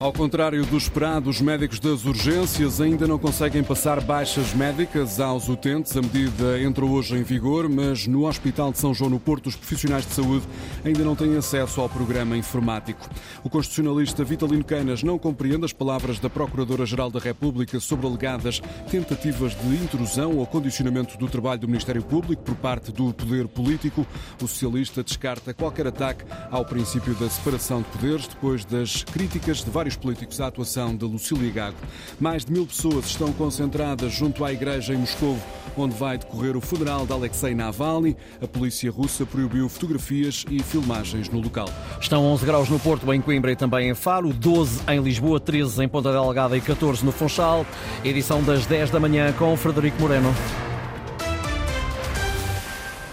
Ao contrário do esperado, os médicos das urgências ainda não conseguem passar baixas médicas aos utentes. A medida entrou hoje em vigor, mas no Hospital de São João no Porto, os profissionais de saúde ainda não têm acesso ao programa informático. O constitucionalista Vitalino Canas não compreende as palavras da Procuradora-Geral da República sobre alegadas tentativas de intrusão ou condicionamento do trabalho do Ministério Público por parte do poder político. O socialista descarta qualquer ataque ao princípio da separação de poderes depois das críticas de vários políticos à atuação de Lucília Gago. Mais de mil pessoas estão concentradas junto à igreja em Moscou, onde vai decorrer o funeral de Alexei Navalny. A polícia russa proibiu fotografias e filmagens no local. Estão 11 graus no Porto, em Coimbra e também em Faro, 12 em Lisboa, 13 em Ponta Delgada e 14 no Funchal. Edição das 10 da manhã com Frederico Moreno.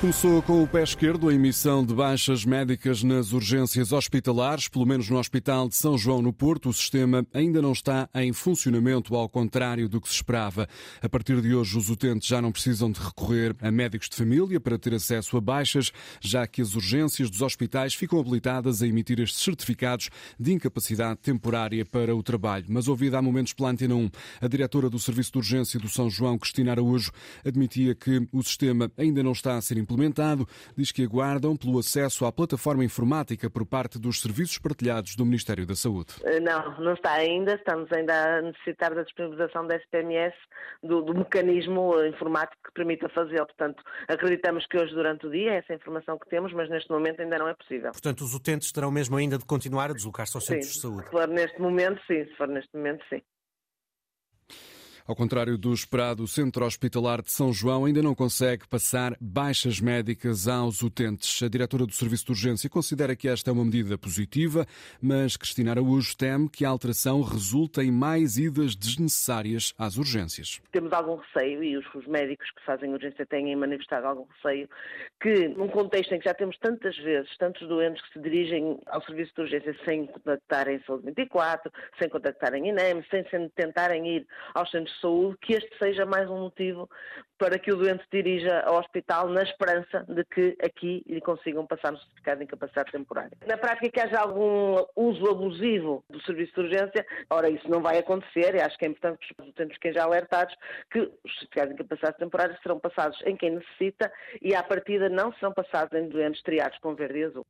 Começou com o pé esquerdo a emissão de baixas médicas nas urgências hospitalares, pelo menos no Hospital de São João no Porto. O sistema ainda não está em funcionamento, ao contrário do que se esperava. A partir de hoje, os utentes já não precisam de recorrer a médicos de família para ter acesso a baixas, já que as urgências dos hospitais ficam habilitadas a emitir estes certificados de incapacidade temporária para o trabalho. Mas ouvida há momentos pela Antena 1, a diretora do Serviço de Urgência do São João, Cristina Araújo, admitia que o sistema ainda não está a ser implementado implementado, diz que aguardam pelo acesso à plataforma informática por parte dos serviços partilhados do Ministério da Saúde. Eh, não, não está ainda. Estamos ainda a necessitar da disponibilização da SPMS, do, do mecanismo informático que permita fazê-lo. Portanto, acreditamos que hoje, durante o dia, é essa informação que temos, mas neste momento ainda não é possível. Portanto, os utentes terão mesmo ainda de continuar a deslocar-se aos centros sim, de saúde? Se for neste momento, sim. Se for neste momento, sim. Ao contrário do esperado, o Centro Hospitalar de São João ainda não consegue passar baixas médicas aos utentes. A diretora do Serviço de Urgência considera que esta é uma medida positiva, mas Cristina Araújo teme que a alteração resulte em mais idas desnecessárias às urgências. Temos algum receio, e os, médicos que fazem urgência têm manifestado algum receio, que num contexto em que já temos tantas vezes, tantos doentes que se dirigem ao serviço de urgência sem contactarem Saúde 24, sem contactarem INEM, sem tentarem ir aos centros saúde, que este seja mais um motivo para que o doente dirija ao hospital na esperança de que aqui lhe consigam passar o certificado de incapacidade temporária. Na prática, que haja algum uso abusivo do serviço de urgência, ora, isso não vai acontecer e acho que é importante que os utentes fiquem já alertados que os certificados de incapacidade temporária serão passados em quem necessita e, à partida, não serão passados em doentes triados com verde e azul.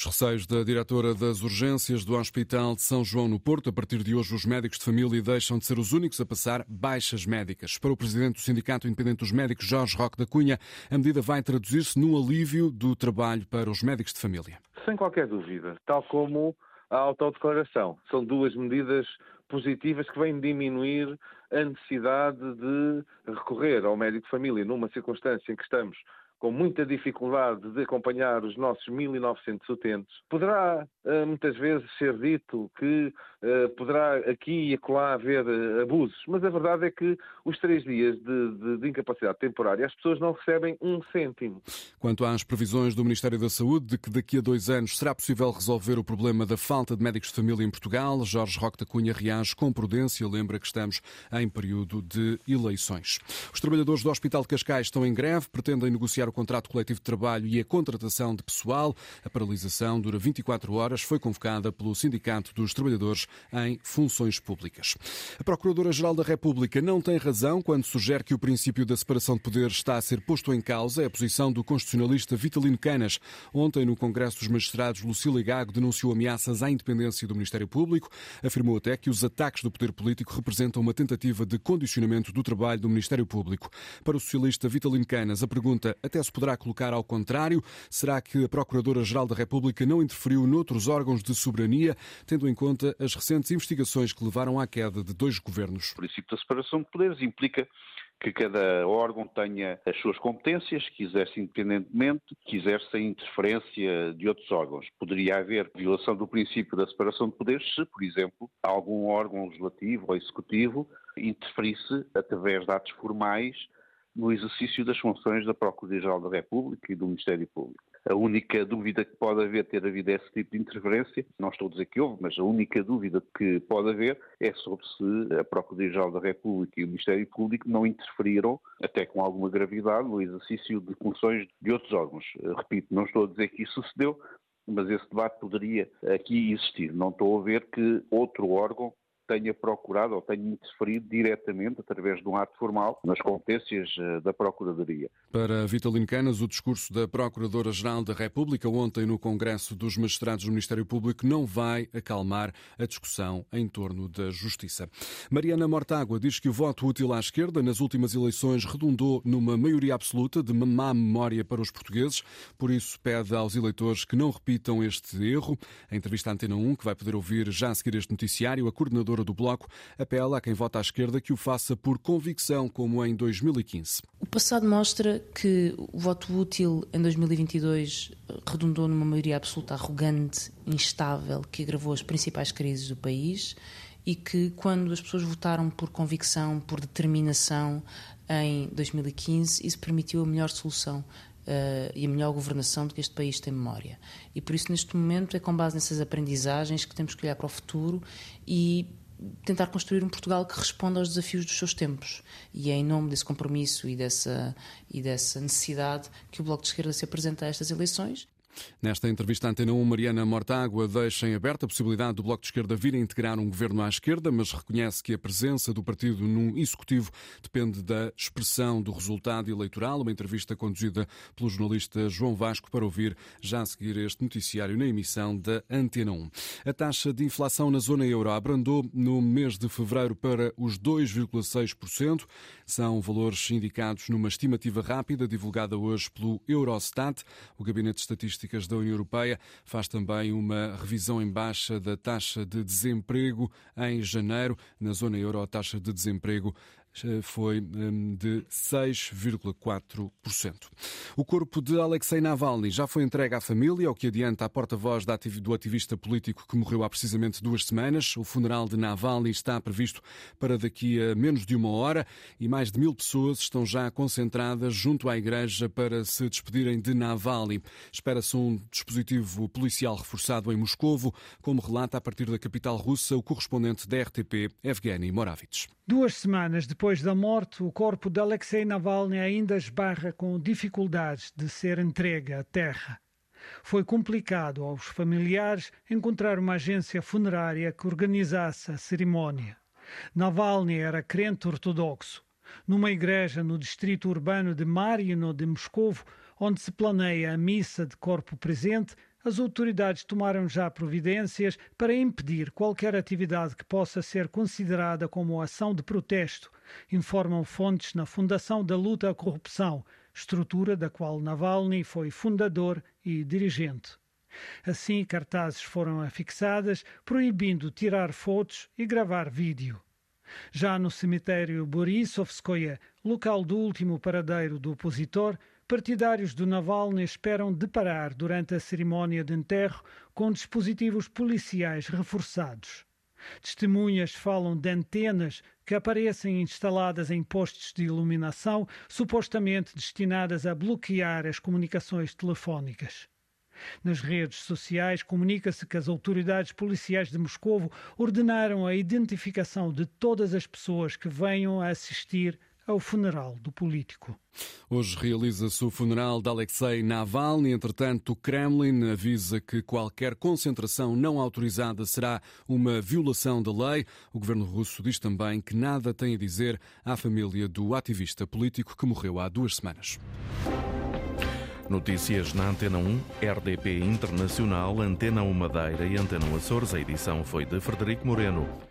Os receios da diretora das urgências do Hospital de São João no Porto. A partir de hoje, os médicos de família deixam de ser os únicos a passar baixas médicas. Para o presidente do Sindicato Independente dos Médicos, Jorge Roque da Cunha, a medida vai traduzir-se num alívio do trabalho para os médicos de família. Sem qualquer dúvida, tal como a autodeclaração. São duas medidas positivas que vêm diminuir a necessidade de recorrer ao médico de família numa circunstância em que estamos com muita dificuldade de acompanhar os nossos 1.900 utentes, poderá eh, muitas vezes ser dito que eh, poderá aqui e acolá haver eh, abusos, mas a verdade é que os três dias de, de, de, incapacidade temporária as pessoas não recebem um cêntimo. Quanto às previsões do Ministério da Saúde de que daqui a dois anos será possível resolver o problema da falta de médicos de família em Portugal, Jorge Roque da Cunha reage com prudência, lembra que estamos em período de eleições. Os trabalhadores do Hospital de Cascais estão em greve, pretendem negociar o contrato coletivo de trabalho e a contratação de pessoal. A paralisação dura 24 horas. Foi convocada pelo Sindicato dos Trabalhadores em Funções Públicas. A Procuradora-Geral da República não tem razão quando sugere que o princípio da separação de poderes está a ser posto em causa. É a posição do constitucionalista Vitalino Canas. Ontem, no Congresso dos Magistrados, Lucília Gago denunciou ameaças à independência do Ministério Público. Afirmou até que os ataques do poder político representam uma tentativa de condicionamento do trabalho do Ministério Público. Para o socialista Vitalino Canas, a pergunta até se poderá colocar ao contrário. Será que a Procuradora-Geral da República não interferiu noutros órgãos de soberania, tendo em conta as recentes investigações que levaram à queda de dois governos? O princípio da separação de poderes implica que cada órgão tenha as suas competências, que exerce independentemente, que exerce a interferência de outros órgãos. Poderia haver violação do princípio da separação de poderes se, por exemplo, algum órgão legislativo ou executivo interferisse através de atos formais no exercício das funções da Procuradoria-Geral da República e do Ministério Público. A única dúvida que pode haver ter havido esse tipo de interferência, não estou a dizer que houve, mas a única dúvida que pode haver é sobre se a Procuradoria-Geral da República e o Ministério Público não interferiram, até com alguma gravidade, no exercício de funções de outros órgãos. Repito, não estou a dizer que isso sucedeu, mas esse debate poderia aqui existir. Não estou a ver que outro órgão tenha procurado ou tenha interferido diretamente, através de um ato formal, nas competências eh, da Procuradoria. Para Vitalino Canas, o discurso da Procuradora-Geral da República ontem no Congresso dos Magistrados do Ministério Público não vai acalmar a discussão em torno da justiça. Mariana Mortágua diz que o voto útil à esquerda nas últimas eleições redundou numa maioria absoluta de má memória para os portugueses, por isso pede aos eleitores que não repitam este erro. A entrevista à Antena 1, que vai poder ouvir já a seguir este noticiário, a coordenadora do Bloco apela a quem vota à esquerda que o faça por convicção, como em 2015. O passado mostra que o voto útil em 2022 redundou numa maioria absoluta arrogante, instável, que agravou as principais crises do país e que, quando as pessoas votaram por convicção, por determinação em 2015, isso permitiu a melhor solução Uh, e a melhor governação de que este país tem memória. E por isso, neste momento, é com base nessas aprendizagens que temos que olhar para o futuro e tentar construir um Portugal que responda aos desafios dos seus tempos. E é em nome desse compromisso e dessa, e dessa necessidade que o Bloco de Esquerda se apresenta a estas eleições. Nesta entrevista à Antena 1, Mariana Mortágua deixa em aberta a possibilidade do Bloco de Esquerda vir a integrar um governo à esquerda, mas reconhece que a presença do partido num executivo depende da expressão do resultado eleitoral. Uma entrevista conduzida pelo jornalista João Vasco para ouvir já a seguir este noticiário na emissão da Antena 1. A taxa de inflação na zona euro abrandou no mês de fevereiro para os 2,6%. São valores indicados numa estimativa rápida divulgada hoje pelo Eurostat. O Gabinete de Estatística estatísticas da União Europeia faz também uma revisão em baixa da taxa de desemprego em janeiro. Na zona euro, a taxa de desemprego foi hum, de 6,4%. O corpo de Alexei Navalny já foi entregue à família, o que adianta a porta-voz do ativista político que morreu há precisamente duas semanas. O funeral de Navalny está previsto para daqui a menos de uma hora e mais de mil pessoas estão já concentradas junto à igreja para se despedirem de Navalny. Espera-se um dispositivo policial reforçado em Moscovo, como relata a partir da capital russa o correspondente da RTP, Evgeny Moravits. Duas semanas depois da morte, o corpo de Alexei Navalny ainda esbarra com dificuldades de ser entregue à terra. Foi complicado aos familiares encontrar uma agência funerária que organizasse a cerimónia. Navalny era crente ortodoxo. Numa igreja no distrito urbano de Marino de Moscovo, onde se planeia a missa de corpo presente, as autoridades tomaram já providências para impedir qualquer atividade que possa ser considerada como ação de protesto, informam fontes na Fundação da Luta à Corrupção, estrutura da qual Navalny foi fundador e dirigente. Assim, cartazes foram afixadas proibindo tirar fotos e gravar vídeo. Já no cemitério Borisovskoye, local do último paradeiro do opositor, partidários do Navalny esperam deparar durante a cerimónia de enterro com dispositivos policiais reforçados. Testemunhas falam de antenas que aparecem instaladas em postes de iluminação, supostamente destinadas a bloquear as comunicações telefónicas. Nas redes sociais comunica-se que as autoridades policiais de Moscovo ordenaram a identificação de todas as pessoas que venham a assistir ao funeral do político. Hoje realiza-se o funeral de Alexei Navalny. Entretanto, o Kremlin avisa que qualquer concentração não autorizada será uma violação da lei. O governo russo diz também que nada tem a dizer à família do ativista político que morreu há duas semanas. Notícias na Antena 1, RDP Internacional, Antena 1 Madeira e Antena 1 Açores. A edição foi de Frederico Moreno.